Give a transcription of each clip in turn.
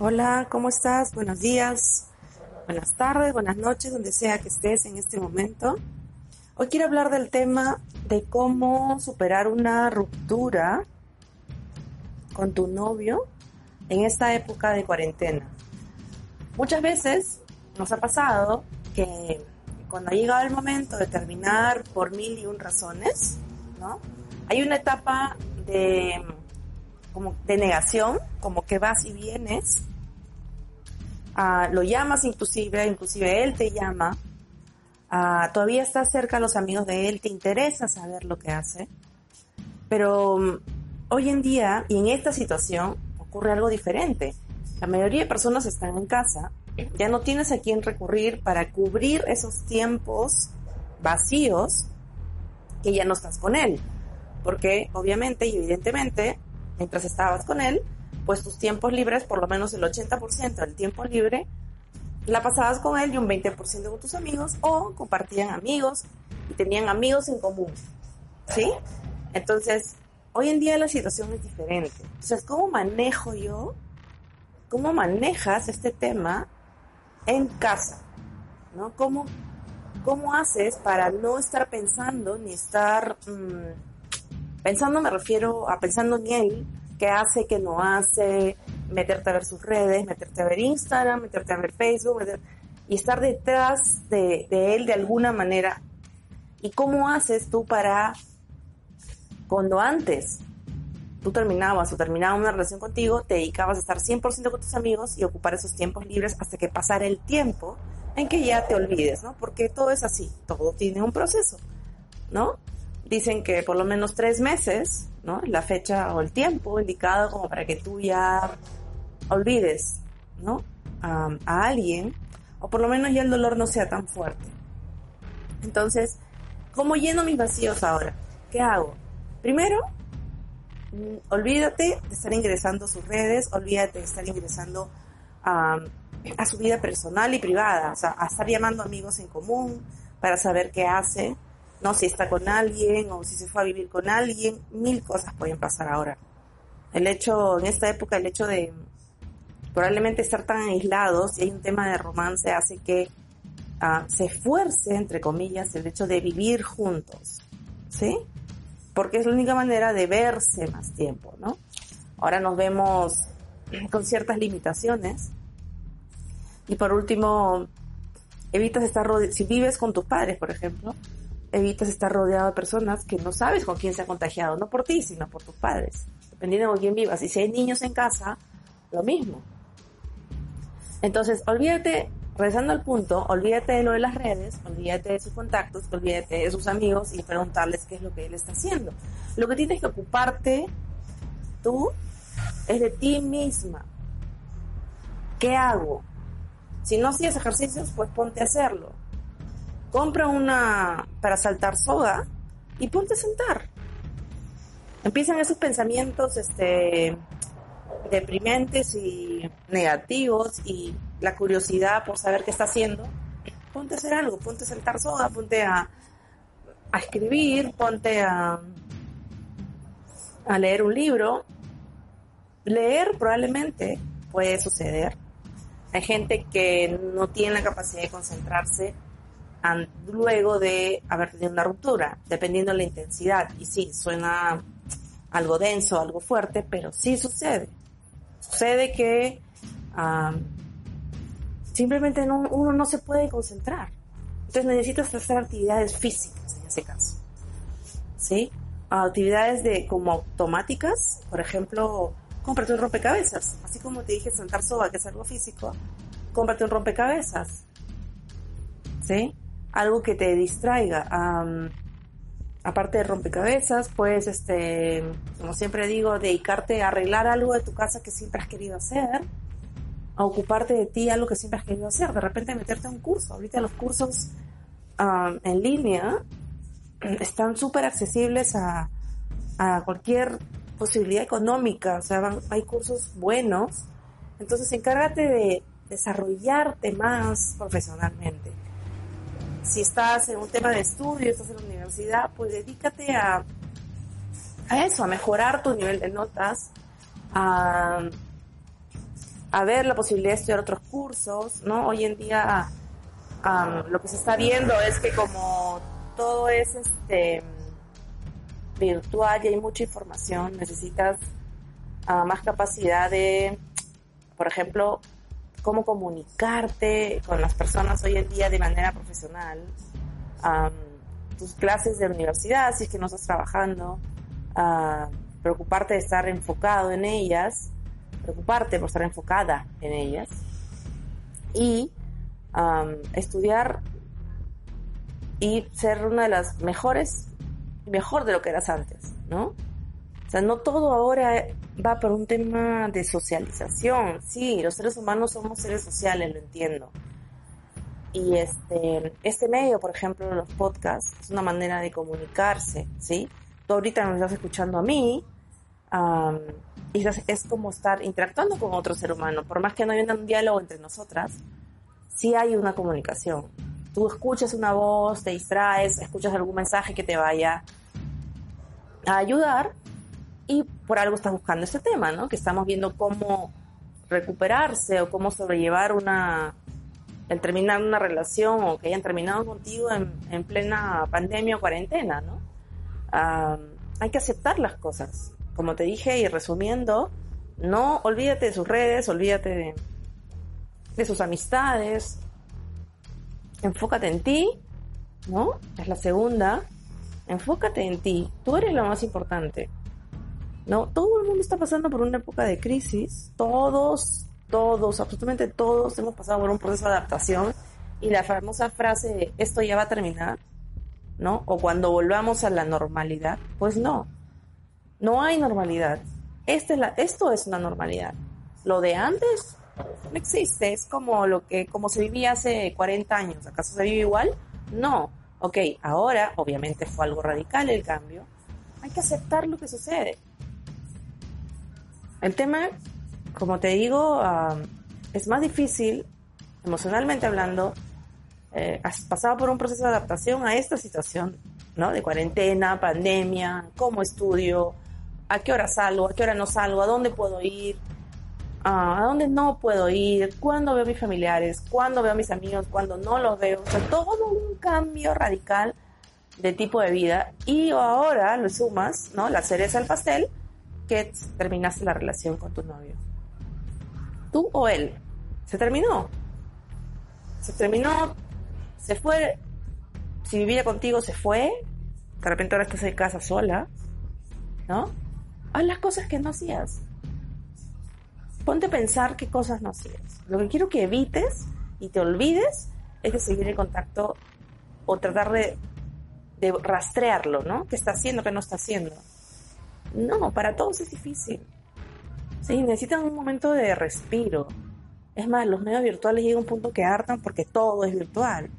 Hola, ¿cómo estás? Buenos días, buenas tardes, buenas noches, donde sea que estés en este momento. Hoy quiero hablar del tema de cómo superar una ruptura con tu novio en esta época de cuarentena. Muchas veces nos ha pasado que cuando ha llegado el momento de terminar por mil y un razones, hay una etapa de, como de negación, como que vas y vienes, ah, lo llamas inclusive, inclusive él te llama, ah, todavía estás cerca a los amigos de él, te interesa saber lo que hace, pero mm, hoy en día y en esta situación ocurre algo diferente. La mayoría de personas están en casa, ya no tienes a quién recurrir para cubrir esos tiempos vacíos que ya no estás con él. Porque obviamente y evidentemente, mientras estabas con él, pues tus tiempos libres, por lo menos el 80% del tiempo libre, la pasabas con él y un 20% con tus amigos o compartían amigos y tenían amigos en común. ¿Sí? Entonces, hoy en día la situación es diferente. Entonces, ¿cómo manejo yo? ¿Cómo manejas este tema en casa? ¿No? ¿Cómo, ¿Cómo haces para no estar pensando ni estar... Mm, pensando me refiero a pensando en él, qué hace, qué no hace, meterte a ver sus redes, meterte a ver Instagram, meterte a ver Facebook, y estar detrás de, de, él de alguna manera. ¿Y cómo haces tú para, cuando antes tú terminabas o terminaba una relación contigo, te dedicabas a estar 100% con tus amigos y ocupar esos tiempos libres hasta que pasara el tiempo en que ya te olvides, ¿no? Porque todo es así, todo tiene un proceso, ¿no? Dicen que por lo menos tres meses, ¿no? La fecha o el tiempo indicado como para que tú ya olvides, ¿no? a alguien, o por lo menos ya el dolor no sea tan fuerte. Entonces, ¿cómo lleno mis vacíos ahora? ¿Qué hago? Primero, mm, olvídate de estar ingresando sus redes, olvídate de estar ingresando a su vida personal y privada, o sea, a estar llamando amigos en común para saber qué hace, no si está con alguien o si se fue a vivir con alguien, mil cosas pueden pasar ahora. El hecho, en esta época, el hecho de probablemente estar tan aislados y hay un tema de romance hace que ah, se esfuerce, entre comillas, el hecho de vivir juntos, ¿sí? Porque es la única manera de verse más tiempo, ¿no? Ahora nos vemos con ciertas limitaciones, y por último, evitas estar rodeado, si vives con tus padres, por ejemplo, evitas estar rodeado de personas que no sabes con quién se ha contagiado, no por ti, sino por tus padres, dependiendo de con quién vivas. Y si hay niños en casa, lo mismo. Entonces, olvídate, regresando al punto, olvídate de lo de las redes, olvídate de sus contactos, olvídate de sus amigos y preguntarles qué es lo que él está haciendo. Lo que tienes que ocuparte tú es de ti misma. ¿Qué hago? Si no hacías ejercicios, pues ponte a hacerlo. Compra una para saltar soga y ponte a sentar. Empiezan esos pensamientos este, deprimentes y negativos y la curiosidad por saber qué está haciendo. Ponte a hacer algo, ponte a saltar soga, ponte a, a escribir, ponte a, a leer un libro. Leer probablemente puede suceder, hay gente que no tiene la capacidad de concentrarse luego de haber tenido una ruptura, dependiendo de la intensidad. Y sí, suena algo denso, algo fuerte, pero sí sucede. Sucede que simplemente uno no se puede concentrar. Entonces necesitas hacer actividades físicas en ese caso. ¿Sí? Actividades de como automáticas, por ejemplo, cómprate un rompecabezas. Así como te dije sentar soba, que es algo físico, cómprate un rompecabezas. ¿Sí? Algo que te distraiga. aparte de rompecabezas, puedes, este, como siempre digo, dedicarte a arreglar algo de tu casa que siempre has querido hacer, a ocuparte de ti algo que siempre has querido hacer, de repente meterte a un curso. Ahorita los cursos en línea están súper accesibles a, a cualquier posibilidad económica, o sea, hay cursos buenos, entonces encárgate de desarrollarte más profesionalmente si estás en un tema de estudio, estás en la universidad, pues dedícate a, a eso, a mejorar tu nivel de notas, a, a ver la posibilidad de estudiar otros cursos, ¿no? Hoy en día lo que se está viendo es que como todo es este virtual y hay mucha información, necesitas ah, más capacidad de, por ejemplo, cómo comunicarte con las personas hoy en día de manera profesional, tus clases de universidad, si es que no estás trabajando, preocuparte de estar enfocado en ellas, preocuparte por estar enfocada en ellas y estudiar y ser una de las mejores, mejor de lo que eras antes, ¿no? O sea, no todo ahora va por un tema de socialización. Sí, los seres humanos somos seres sociales, lo entiendo. Y este, este medio, por ejemplo, los podcasts, es una manera de comunicarse, ¿sí? Tú ahorita me estás escuchando a mí, y es, como estar interactuando con otro ser humano. Por más que no haya un diálogo entre nosotras, sí hay una comunicación. Tú escuchas una voz, te distraes, escuchas algún mensaje que te vaya a ayudar y por algo estás buscando este tema, ¿no? Que estamos viendo cómo recuperarse o cómo sobrellevar una el terminar una relación o que hayan terminado contigo en, plena pandemia o cuarentena, ¿no? hay que aceptar las cosas. Como te dije y resumiendo, no olvídate de sus redes, olvídate de sus amistades, enfócate en ti, ¿no? Es la segunda. Enfócate en ti. Tú eres lo más importante. ¿no? Todo el mundo está pasando por una época de crisis, todos, todos, absolutamente todos hemos pasado por un proceso de adaptación y la famosa frase esto ya va a terminar, ¿no? O cuando volvamos a la normalidad, pues no, no hay normalidad. Este es la, esto es una normalidad. Lo de antes no existe, es como lo que, como se vivía hace 40 años, ¿acaso se vive igual? No. Ok, ahora obviamente fue algo radical el cambio. Hay que aceptar lo que sucede. El tema, como te digo, es más difícil, emocionalmente hablando, eh, has pasado por un proceso de adaptación a esta situación, ¿no? De cuarentena, pandemia, cómo estudio, a qué hora salgo, a qué hora no salgo, a dónde puedo ir, a dónde no puedo ir, cuándo veo a mis familiares, cuándo veo a mis amigos, cuándo no los veo. O sea, todo un cambio radical de tipo de vida. Y ahora lo sumas, ¿no? La cereza al pastel, que terminaste la relación con tu novio? ¿Tú o él? ¿Se terminó? Se terminó, se fue, si vivía contigo se fue, de repente ahora estás en casa sola, ¿no? Haz las cosas que no hacías. Ponte a pensar qué cosas no hacías. Lo que quiero que evites y te olvides es de seguir en contacto o tratar de, de rastrearlo, ¿no? ¿Qué está haciendo, qué no está haciendo? No, para todos es difícil. Sí, necesitan un momento de respiro. Es más, los medios virtuales llegan a un punto que hartan porque todo es virtual.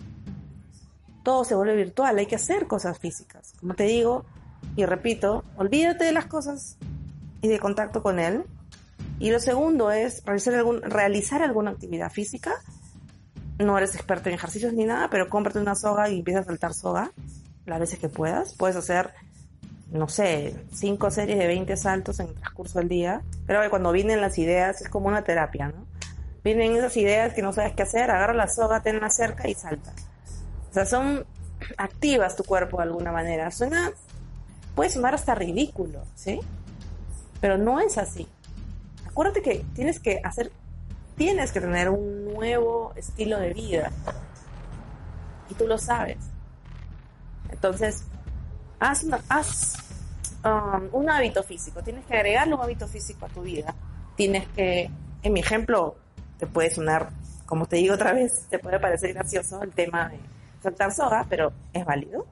Todo se vuelve virtual, hay que hacer cosas físicas. Como te digo, y repito, olvídate de las cosas y de contacto con él. Y lo segundo es realizar, algún, realizar alguna actividad física. No eres experto en ejercicios ni nada, pero cómprate una soga y empieza a saltar soga las veces que puedas. Puedes hacer no sé, cinco series de 20 saltos en el transcurso del día. Que cuando vienen las ideas es como una terapia, ¿no? Vienen esas ideas que no sabes qué hacer, agarra la soga, tenla cerca y salta. O sea, son activas tu cuerpo de alguna manera. Suena, puede sonar hasta ridículo, ¿sí? Pero no es así. Acuérdate que tienes que hacer, tienes que tener un nuevo estilo de vida. Y tú lo sabes. Entonces, haz, haz um, un hábito físico, tienes que agregarle un hábito físico a tu vida. Tienes que, en mi ejemplo, te puede sonar, como te digo otra vez, te puede parecer gracioso el tema de saltar soga, pero es válido.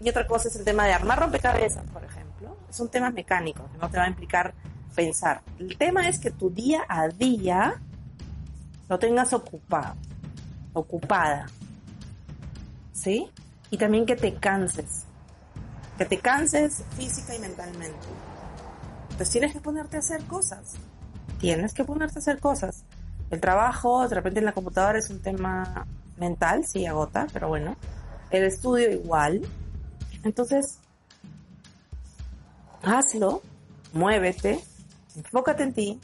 y otra cosa es el tema de armar rompecabezas, por ejemplo. Son temas mecánicos que no te va a implicar pensar. El tema es que tu día a día lo tengas ocupado, ocupada. ¿Sí? Y también que te canses. Que te canses física y mentalmente. Entonces tienes que ponerte a hacer cosas. Tienes que ponerte a hacer cosas. El trabajo, de repente en la computadora es un tema mental, sí agota, pero bueno. El estudio igual. Entonces, hazlo, muévete, enfócate en ti,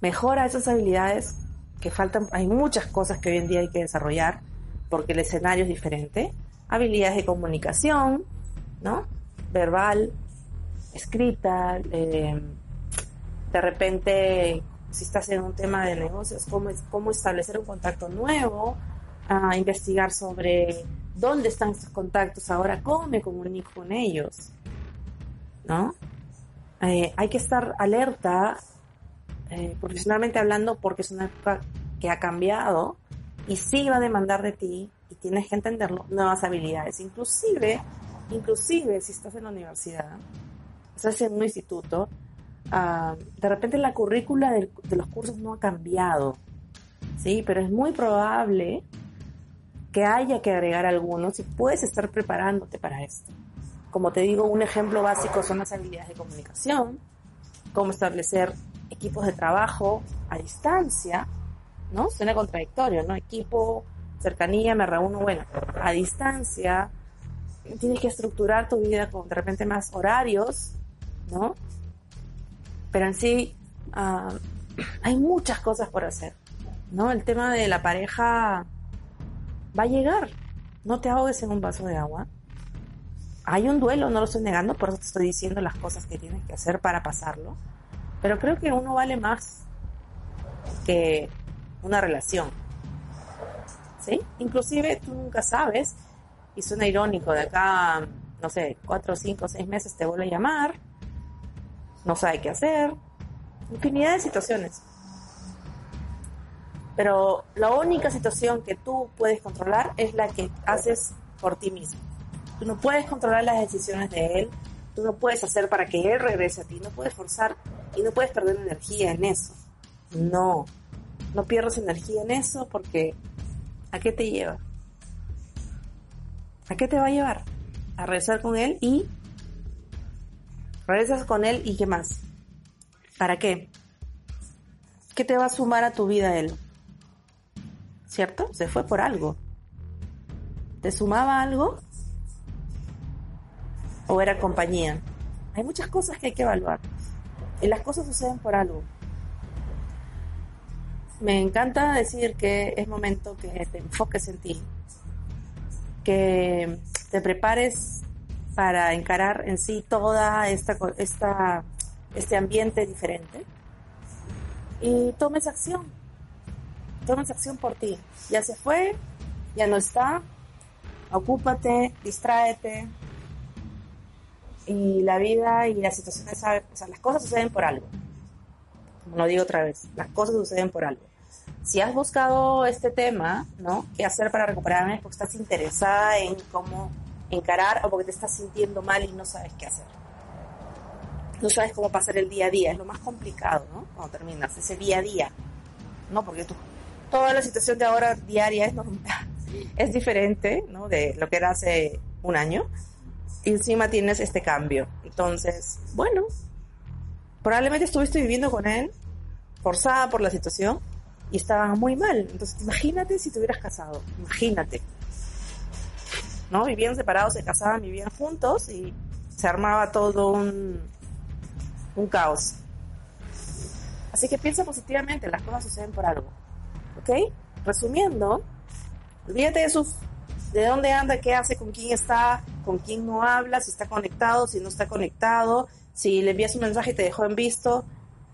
mejora esas habilidades que faltan. Hay muchas cosas que hoy en día hay que desarrollar porque el escenario es diferente. Habilidades de comunicación, ¿no? Verbal, escrita, eh, de repente si estás en un tema de negocios, cómo, cómo establecer un contacto nuevo, a investigar sobre dónde están estos contactos ahora, cómo me comunico con ellos, ¿no? Eh, hay que estar alerta, eh, profesionalmente hablando, porque es una época que ha cambiado y sí va a demandar de ti y tienes que entenderlo, nuevas habilidades, inclusive, inclusive si estás en la universidad, estás en un instituto, Ah, de repente la currícula de, los cursos no ha cambiado, ¿sí? Pero es muy probable que haya que agregar algunos y puedes estar preparándote para esto. Como te digo, un ejemplo básico son las habilidades de comunicación, cómo establecer equipos de trabajo a distancia, ¿no? Suena contradictorio, ¿no? Equipo, cercanía, me reúno, bueno, a distancia, tienes que estructurar tu vida con de repente más horarios, ¿no? Pero en sí ah, hay muchas cosas por hacer, ¿no? El tema de la pareja va a llegar. No te ahogues en un vaso de agua. Hay un duelo, no lo estoy negando, por eso te estoy diciendo las cosas que tienes que hacer para pasarlo. Pero creo que uno vale más que una relación. ¿Sí? Inclusive tú nunca sabes, y suena irónico, de acá, no sé, cuatro, cinco, seis meses te vuelve a llamar no sabe qué hacer, infinidad de situaciones. Pero la única situación que tú puedes controlar es la que haces por ti mismo. Tú no puedes controlar las decisiones de él, tú no puedes hacer para que él regrese a ti, no puedes forzar y no puedes perder energía en eso. No, no pierdas energía en eso porque ¿a qué te lleva? ¿A qué te va a llevar? A regresar con él y Regresas con él y qué más. ¿Para qué? ¿Qué te va a sumar a tu vida él? ¿Cierto? Se fue por algo. ¿Te sumaba algo? ¿O era compañía? Hay muchas cosas que hay que evaluar. Y las cosas suceden por algo. Me encanta decir que es momento que te enfoques en ti. Que te prepares para encarar en sí toda esta, esta, este ambiente diferente. Y tomes acción. Tomes acción por ti. Ya se fue, ya no está. Ocúpate, distráete. Y la vida y las situaciones, o sea, las cosas suceden por algo. Como lo digo otra vez, las cosas suceden por algo. Si has buscado este tema, ¿no? ¿Qué hacer para recuperarme? Porque estás interesada en cómo encarar o porque te estás sintiendo mal y no sabes qué hacer. No sabes cómo pasar el día a día, es lo más complicado, ¿no? Cuando terminas, ese día a día, ¿no? Porque tú, toda la situación de ahora diaria es, es diferente, ¿no? De lo que era hace un año. Y encima tienes este cambio. Entonces, bueno, probablemente estuviste viviendo con él, forzada por la situación, y estaba muy mal. Entonces, imagínate si te hubieras casado, imagínate. ¿no? Vivían separados, se casaban, vivían juntos y se armaba todo un, un caos. Así que piensa positivamente, las cosas suceden por algo. ¿Ok? Resumiendo, olvídate de sus de dónde anda, qué hace, con quién está, con quién no habla, si está conectado, si no está conectado, si le envías un mensaje y te dejó en visto,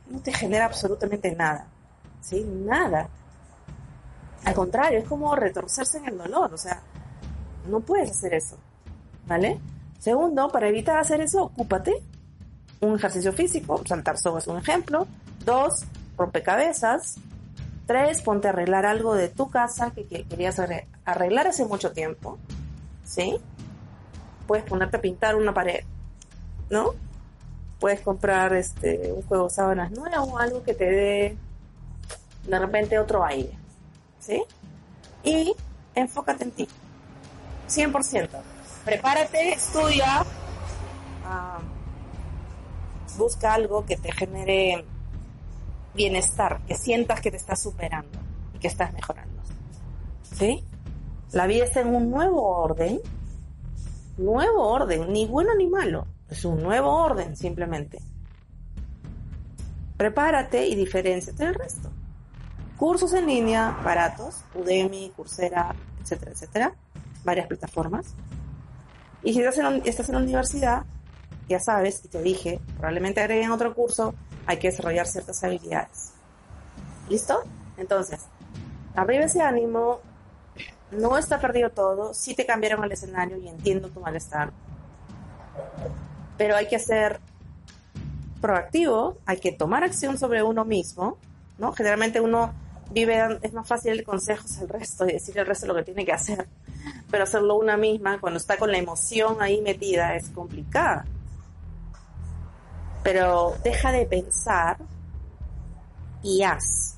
no te genera absolutamente nada. ¿Sí? Nada. Al contrario, es como retorcerse en el dolor. O sea, no puedes hacer eso. ¿Vale? Segundo, para evitar hacer eso, ocúpate. Un ejercicio físico, saltar soga es un ejemplo. Dos, rompecabezas. Tres, ponte a arreglar algo de tu casa que querías arreglar hace mucho tiempo. ¿sí? Puedes ponerte a pintar una pared, ¿no? Puedes comprar este un juego de sábanas nuevo, algo que te dé de repente otro aire, ¿sí? Y enfócate en ti, 100%. Prepárate, estudia, ah, busca algo que te genere bienestar, que sientas que te estás superando y que estás mejorando. ¿Sí? La vida está en un nuevo orden, nuevo orden, ni bueno ni malo, es un nuevo orden simplemente. Prepárate y diferenciate del resto. Cursos en línea, baratos, Udemy, Coursera, etcétera, etcétera, varias plataformas. Y si estás en, estás en la universidad, ya sabes, y te dije, probablemente agreguen otro curso, hay que desarrollar ciertas habilidades. ¿Listo? Entonces, arriba ese ánimo, no está perdido todo, sí te cambiaron el escenario y entiendo tu malestar, pero hay que ser proactivo, hay que tomar acción sobre uno mismo, ¿no? Generalmente uno vive, es más fácil el consejos al resto y decirle al resto lo que tiene que hacer, pero hacerlo una misma cuando está con la emoción ahí metida es complicada pero deja de pensar y haz.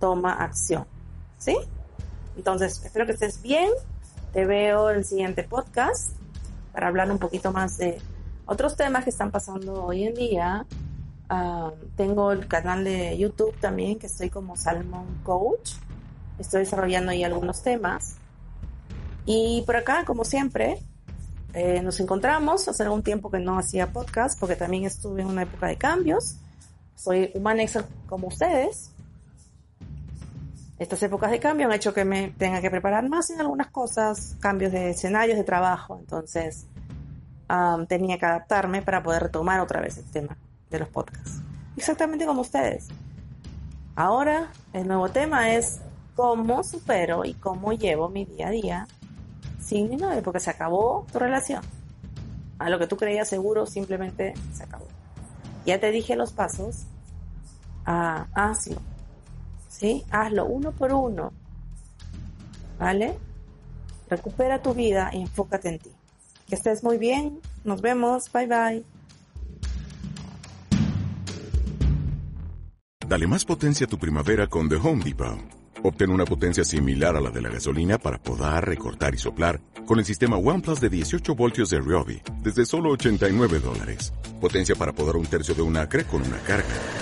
Toma acción. ¿Sí? Entonces, espero que estés bien. Te veo en el siguiente podcast para hablar un poquito más de otros temas que están pasando hoy en día. Ah, tengo el canal de YouTube también, que estoy como Salmon Coach. Estoy desarrollando ahí algunos temas. Y por acá, como siempre, eh, nos encontramos hace algún tiempo que no hacía podcast porque también estuve en una época de cambios. Soy humana como ustedes. Estas épocas de cambio han hecho que me tenga que preparar más en algunas cosas, cambios de escenarios de trabajo. Entonces tenía que adaptarme para poder retomar otra vez el tema de los podcasts. Exactamente como ustedes. Ahora el nuevo tema es cómo supero y cómo llevo mi día a día sin ni nada, porque se acabó tu relación. A lo que tú creías seguro simplemente se acabó. Ya te dije los pasos. Ah, hazlo. ¿Sí? Hazlo uno por uno. ¿Vale? Recupera tu vida y enfócate en ti. Que estés muy bien. Nos vemos. Bye bye. Dale más potencia a tu primavera con The Home Depot. Obtén una potencia similar a la de la gasolina para podar, recortar y soplar con el sistema OnePlus de 18 voltios de Ryobi desde solo 89 dólares. Potencia para podar un tercio de un acre con una carga.